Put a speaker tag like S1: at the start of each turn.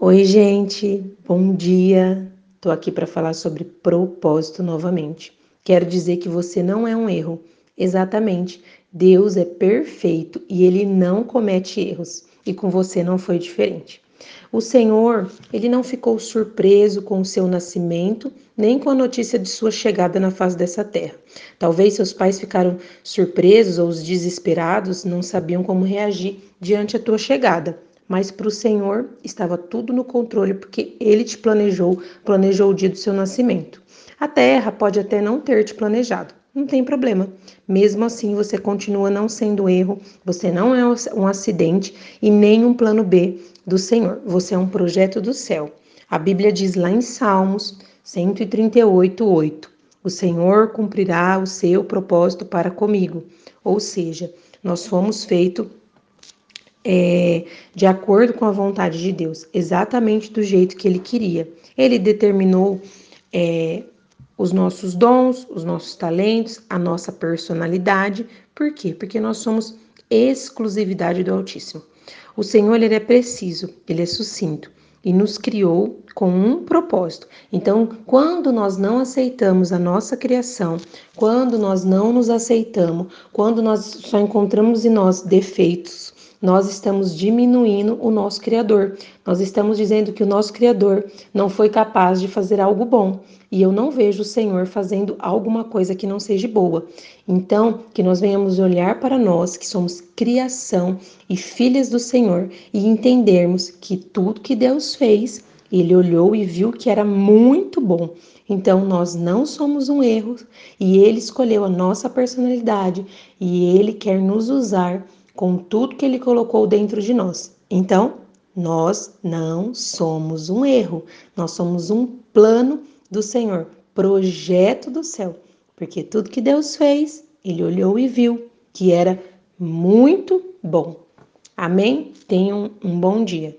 S1: Oi, gente, bom dia. Estou aqui para falar sobre propósito novamente. Quero dizer que você não é um erro. Exatamente. Deus é perfeito e ele não comete erros. E com você não foi diferente. O Senhor, ele não ficou surpreso com o seu nascimento, nem com a notícia de sua chegada na face dessa terra. Talvez seus pais ficaram surpresos ou desesperados, não sabiam como reagir diante da tua chegada mas para o Senhor estava tudo no controle, porque Ele te planejou, planejou o dia do seu nascimento. A terra pode até não ter te planejado, não tem problema. Mesmo assim, você continua não sendo erro, você não é um acidente e nem um plano B do Senhor. Você é um projeto do céu. A Bíblia diz lá em Salmos 138, 8: O Senhor cumprirá o seu propósito para comigo. Ou seja, nós fomos feitos é, de acordo com a vontade de Deus, exatamente do jeito que Ele queria. Ele determinou é, os nossos dons, os nossos talentos, a nossa personalidade. Por quê? Porque nós somos exclusividade do Altíssimo. O Senhor ele é preciso, ele é sucinto e nos criou com um propósito. Então, quando nós não aceitamos a nossa criação, quando nós não nos aceitamos, quando nós só encontramos em nós defeitos, nós estamos diminuindo o nosso Criador. Nós estamos dizendo que o nosso Criador não foi capaz de fazer algo bom. E eu não vejo o Senhor fazendo alguma coisa que não seja boa. Então, que nós venhamos olhar para nós, que somos criação e filhas do Senhor, e entendermos que tudo que Deus fez, ele olhou e viu que era muito bom. Então, nós não somos um erro e ele escolheu a nossa personalidade e ele quer nos usar com tudo que Ele colocou dentro de nós. Então, nós não somos um erro, nós somos um plano do Senhor, projeto do céu, porque tudo que Deus fez, Ele olhou e viu que era muito bom. Amém? Tenham um bom dia.